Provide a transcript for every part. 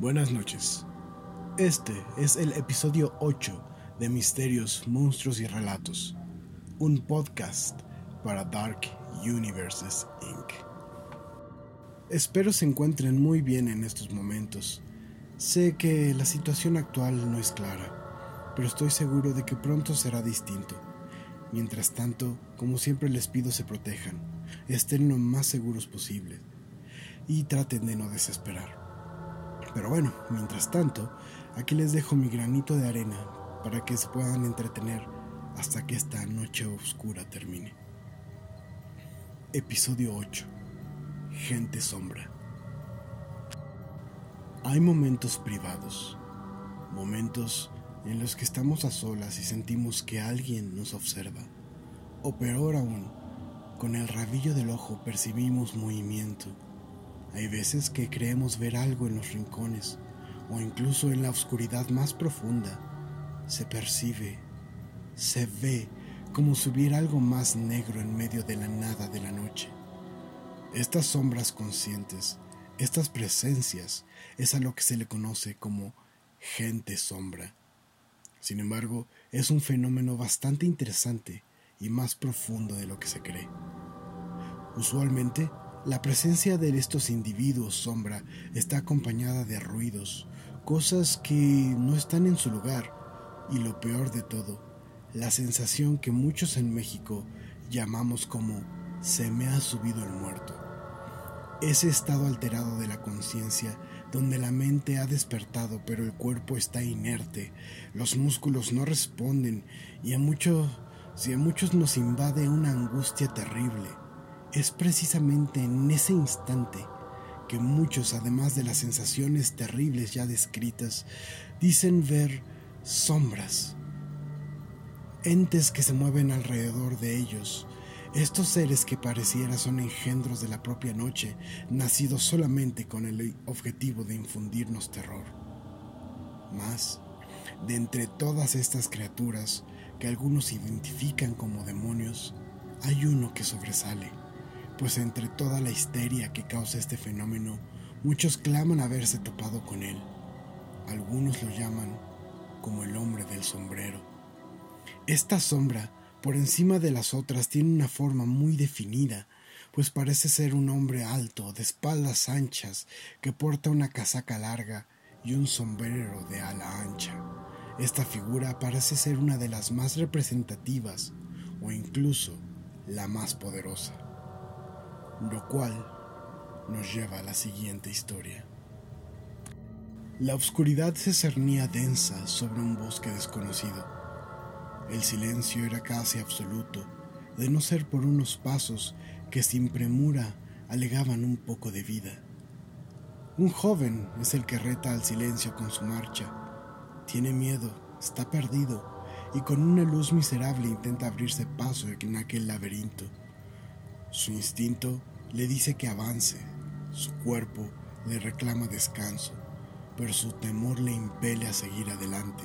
Buenas noches. Este es el episodio 8 de Misterios, Monstruos y Relatos, un podcast para Dark Universes Inc. Espero se encuentren muy bien en estos momentos. Sé que la situación actual no es clara, pero estoy seguro de que pronto será distinto. Mientras tanto, como siempre les pido se protejan, estén lo más seguros posible y traten de no desesperar. Pero bueno, mientras tanto, aquí les dejo mi granito de arena para que se puedan entretener hasta que esta noche oscura termine. Episodio 8. Gente sombra. Hay momentos privados, momentos en los que estamos a solas y sentimos que alguien nos observa. O peor aún, con el rabillo del ojo percibimos movimiento hay veces que creemos ver algo en los rincones o incluso en la oscuridad más profunda. Se percibe, se ve como si hubiera algo más negro en medio de la nada de la noche. Estas sombras conscientes, estas presencias, es a lo que se le conoce como gente sombra. Sin embargo, es un fenómeno bastante interesante y más profundo de lo que se cree. Usualmente la presencia de estos individuos sombra está acompañada de ruidos, cosas que no están en su lugar y lo peor de todo, la sensación que muchos en México llamamos como se me ha subido el muerto. Ese estado alterado de la conciencia donde la mente ha despertado pero el cuerpo está inerte, los músculos no responden y a muchos, si a muchos nos invade una angustia terrible es precisamente en ese instante que muchos, además de las sensaciones terribles ya descritas, dicen ver sombras, entes que se mueven alrededor de ellos, estos seres que pareciera son engendros de la propia noche, nacidos solamente con el objetivo de infundirnos terror. Más, de entre todas estas criaturas que algunos identifican como demonios, hay uno que sobresale pues entre toda la histeria que causa este fenómeno, muchos claman haberse topado con él. Algunos lo llaman como el hombre del sombrero. Esta sombra, por encima de las otras, tiene una forma muy definida, pues parece ser un hombre alto, de espaldas anchas, que porta una casaca larga y un sombrero de ala ancha. Esta figura parece ser una de las más representativas o incluso la más poderosa lo cual nos lleva a la siguiente historia. La oscuridad se cernía densa sobre un bosque desconocido. El silencio era casi absoluto, de no ser por unos pasos que sin premura alegaban un poco de vida. Un joven es el que reta al silencio con su marcha. Tiene miedo, está perdido y con una luz miserable intenta abrirse paso en aquel laberinto. Su instinto le dice que avance, su cuerpo le reclama descanso, pero su temor le impele a seguir adelante,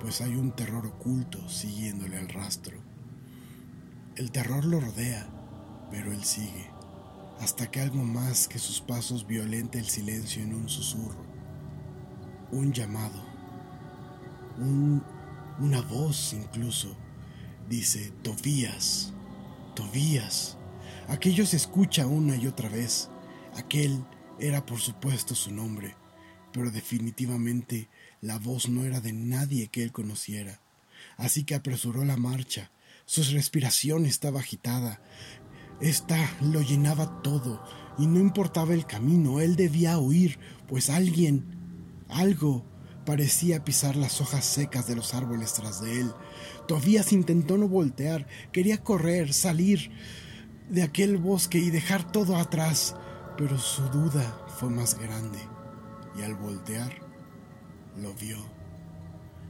pues hay un terror oculto siguiéndole al rastro. El terror lo rodea, pero él sigue, hasta que algo más que sus pasos violenta el silencio en un susurro, un llamado, una voz incluso, dice, Tobías, Tobías. Aquello se escucha una y otra vez. Aquel era por supuesto su nombre, pero definitivamente la voz no era de nadie que él conociera. Así que apresuró la marcha. Su respiración estaba agitada. Esta lo llenaba todo, y no importaba el camino, él debía huir, pues alguien, algo, parecía pisar las hojas secas de los árboles tras de él. Todavía intentó no voltear, quería correr, salir, de aquel bosque y dejar todo atrás, pero su duda fue más grande y al voltear lo vio.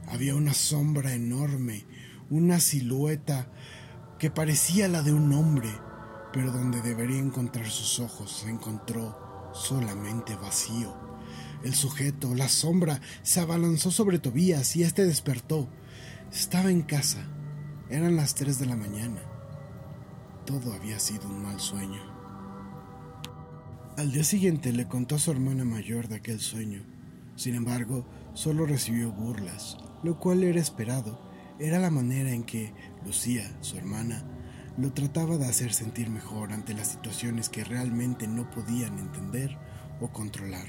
Había una sombra enorme, una silueta que parecía la de un hombre, pero donde debería encontrar sus ojos se encontró solamente vacío. El sujeto, la sombra, se abalanzó sobre Tobías y éste despertó. Estaba en casa. Eran las tres de la mañana todo había sido un mal sueño. Al día siguiente le contó a su hermana mayor de aquel sueño. Sin embargo, solo recibió burlas, lo cual era esperado. Era la manera en que Lucía, su hermana, lo trataba de hacer sentir mejor ante las situaciones que realmente no podían entender o controlar.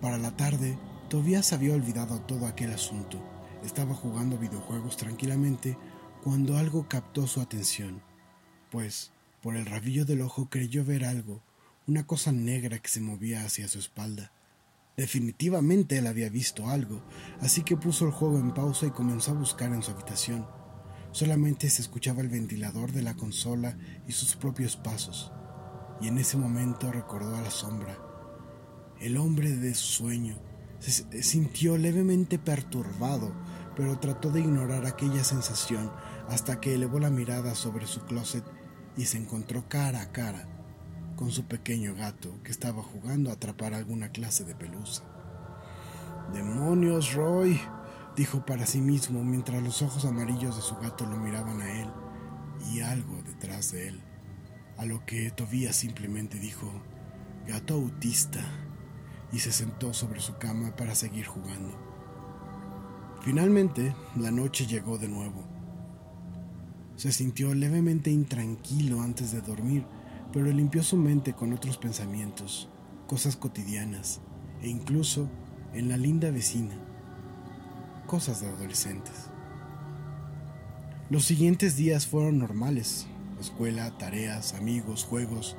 Para la tarde, Tobias había olvidado todo aquel asunto. Estaba jugando videojuegos tranquilamente cuando algo captó su atención, pues por el rabillo del ojo creyó ver algo, una cosa negra que se movía hacia su espalda. Definitivamente él había visto algo, así que puso el juego en pausa y comenzó a buscar en su habitación. Solamente se escuchaba el ventilador de la consola y sus propios pasos, y en ese momento recordó a la sombra. El hombre de su sueño se sintió levemente perturbado, pero trató de ignorar aquella sensación hasta que elevó la mirada sobre su closet y se encontró cara a cara con su pequeño gato que estaba jugando a atrapar alguna clase de pelusa. ¡Demonios, Roy! dijo para sí mismo mientras los ojos amarillos de su gato lo miraban a él y algo detrás de él, a lo que Tobías simplemente dijo, gato autista, y se sentó sobre su cama para seguir jugando. Finalmente, la noche llegó de nuevo. Se sintió levemente intranquilo antes de dormir, pero limpió su mente con otros pensamientos, cosas cotidianas, e incluso en la linda vecina, cosas de adolescentes. Los siguientes días fueron normales, escuela, tareas, amigos, juegos.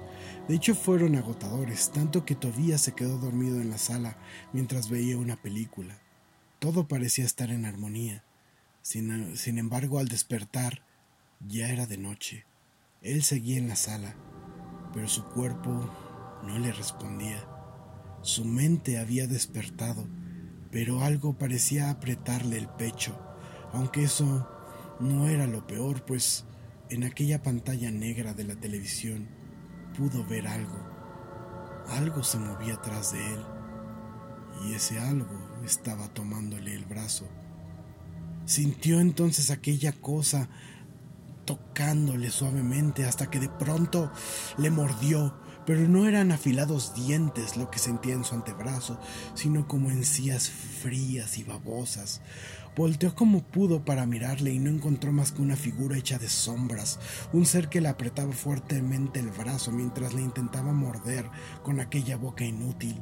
De hecho fueron agotadores, tanto que Tobías se quedó dormido en la sala mientras veía una película. Todo parecía estar en armonía. Sin, sin embargo, al despertar, ya era de noche. Él seguía en la sala, pero su cuerpo no le respondía. Su mente había despertado pero algo parecía apretarle el pecho, aunque eso no era lo peor, pues en aquella pantalla negra de la televisión pudo ver algo. Algo se movía atrás de él, y ese algo estaba tomándole el brazo. Sintió entonces aquella cosa tocándole suavemente hasta que de pronto le mordió pero no eran afilados dientes lo que sentía en su antebrazo, sino como encías frías y babosas. Volteó como pudo para mirarle y no encontró más que una figura hecha de sombras, un ser que le apretaba fuertemente el brazo mientras le intentaba morder con aquella boca inútil.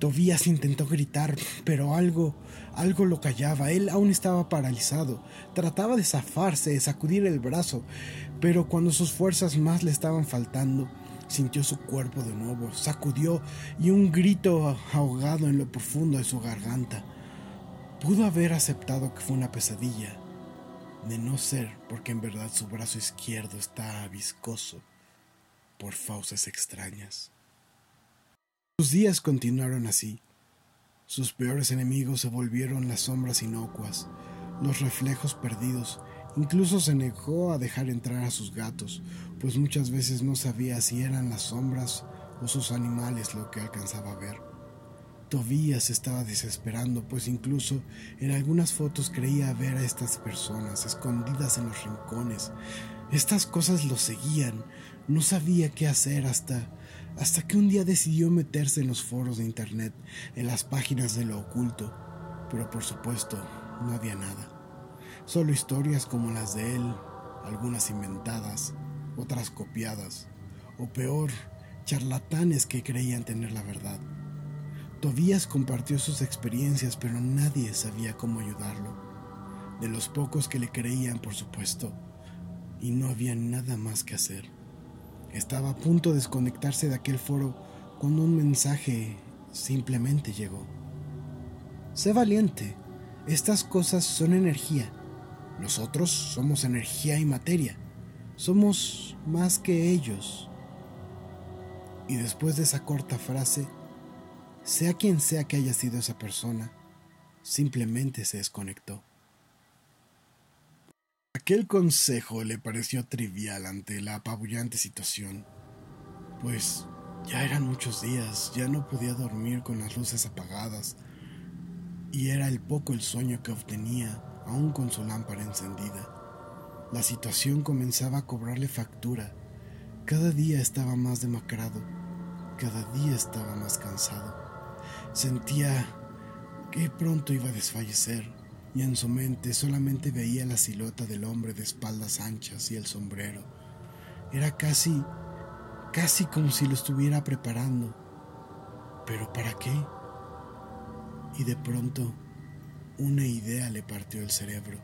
Tobías intentó gritar, pero algo, algo lo callaba. Él aún estaba paralizado. Trataba de zafarse, de sacudir el brazo, pero cuando sus fuerzas más le estaban faltando, Sintió su cuerpo de nuevo, sacudió y un grito ahogado en lo profundo de su garganta. Pudo haber aceptado que fue una pesadilla, de no ser porque en verdad su brazo izquierdo está viscoso por fauces extrañas. Sus días continuaron así. Sus peores enemigos se volvieron las sombras inocuas, los reflejos perdidos Incluso se negó a dejar entrar a sus gatos, pues muchas veces no sabía si eran las sombras o sus animales lo que alcanzaba a ver. Tobías estaba desesperando, pues incluso en algunas fotos creía ver a estas personas escondidas en los rincones. Estas cosas lo seguían. No sabía qué hacer hasta hasta que un día decidió meterse en los foros de internet, en las páginas de lo oculto, pero por supuesto no había nada. Solo historias como las de él, algunas inventadas, otras copiadas, o peor, charlatanes que creían tener la verdad. Tobías compartió sus experiencias, pero nadie sabía cómo ayudarlo. De los pocos que le creían, por supuesto, y no había nada más que hacer. Estaba a punto de desconectarse de aquel foro cuando un mensaje simplemente llegó. Sé valiente, estas cosas son energía nosotros somos energía y materia. Somos más que ellos. Y después de esa corta frase, sea quien sea que haya sido esa persona, simplemente se desconectó. Aquel consejo le pareció trivial ante la apabullante situación, pues ya eran muchos días, ya no podía dormir con las luces apagadas, y era el poco el sueño que obtenía aún con su lámpara encendida. La situación comenzaba a cobrarle factura. Cada día estaba más demacrado, cada día estaba más cansado. Sentía que pronto iba a desfallecer y en su mente solamente veía la silueta del hombre de espaldas anchas y el sombrero. Era casi, casi como si lo estuviera preparando. ¿Pero para qué? Y de pronto una idea le partió el cerebro.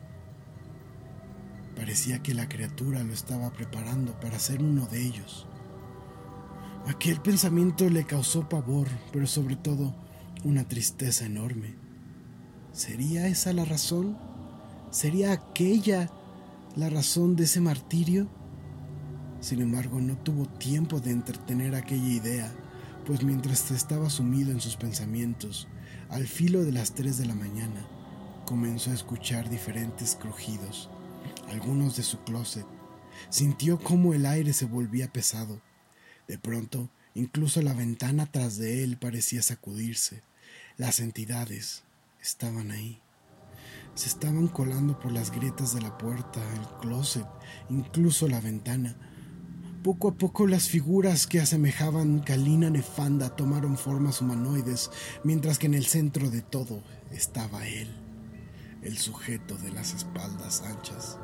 Parecía que la criatura lo estaba preparando para ser uno de ellos. Aquel pensamiento le causó pavor, pero sobre todo una tristeza enorme. ¿Sería esa la razón? ¿Sería aquella la razón de ese martirio? Sin embargo, no tuvo tiempo de entretener aquella idea, pues mientras estaba sumido en sus pensamientos, al filo de las tres de la mañana, comenzó a escuchar diferentes crujidos, algunos de su closet. Sintió cómo el aire se volvía pesado. De pronto, incluso la ventana tras de él parecía sacudirse. Las entidades estaban ahí. Se estaban colando por las grietas de la puerta, el closet, incluso la ventana. Poco a poco las figuras que asemejaban calina nefanda tomaron formas humanoides, mientras que en el centro de todo estaba él el sujeto de las espaldas anchas.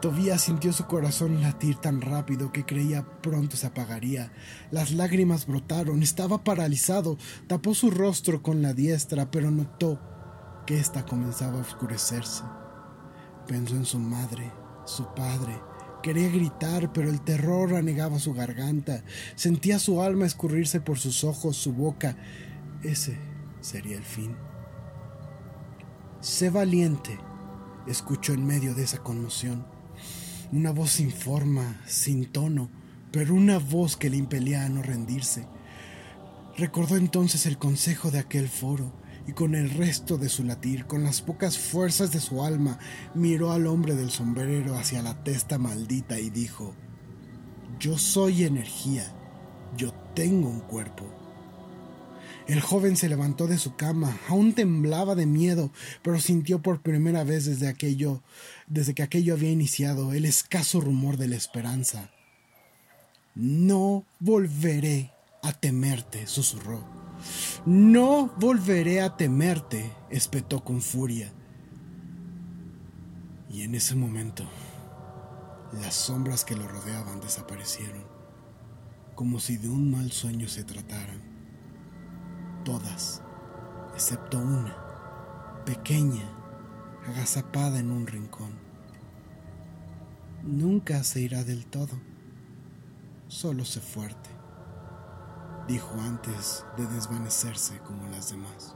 Tobías sintió su corazón latir tan rápido que creía pronto se apagaría. Las lágrimas brotaron, estaba paralizado, tapó su rostro con la diestra, pero notó que ésta comenzaba a oscurecerse. Pensó en su madre, su padre. Quería gritar, pero el terror anegaba su garganta. Sentía su alma escurrirse por sus ojos, su boca. Ese sería el fin. Sé valiente, escuchó en medio de esa conmoción. Una voz sin forma, sin tono, pero una voz que le impelía a no rendirse. Recordó entonces el consejo de aquel foro y con el resto de su latir, con las pocas fuerzas de su alma, miró al hombre del sombrero hacia la testa maldita y dijo, Yo soy energía, yo tengo un cuerpo. El joven se levantó de su cama, aún temblaba de miedo, pero sintió por primera vez desde aquello, desde que aquello había iniciado, el escaso rumor de la esperanza. No volveré a temerte, susurró. No volveré a temerte, espetó con furia. Y en ese momento, las sombras que lo rodeaban desaparecieron, como si de un mal sueño se trataran todas, excepto una, pequeña, agazapada en un rincón. Nunca se irá del todo, solo sé fuerte, dijo antes de desvanecerse como las demás.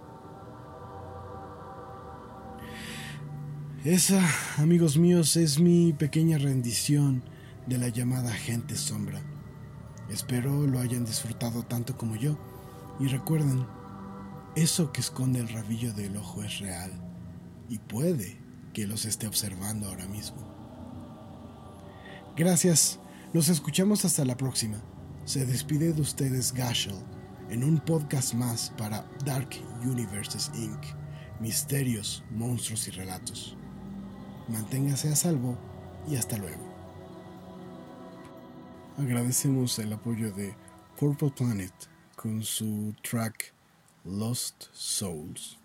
Esa, amigos míos, es mi pequeña rendición de la llamada gente sombra. Espero lo hayan disfrutado tanto como yo. Y recuerden, eso que esconde el rabillo del ojo es real y puede que los esté observando ahora mismo. Gracias, nos escuchamos hasta la próxima. Se despide de ustedes Gashel en un podcast más para Dark Universes Inc. Misterios, monstruos y relatos. Manténgase a salvo y hasta luego. Agradecemos el apoyo de Purple Planet con su track Lost Souls.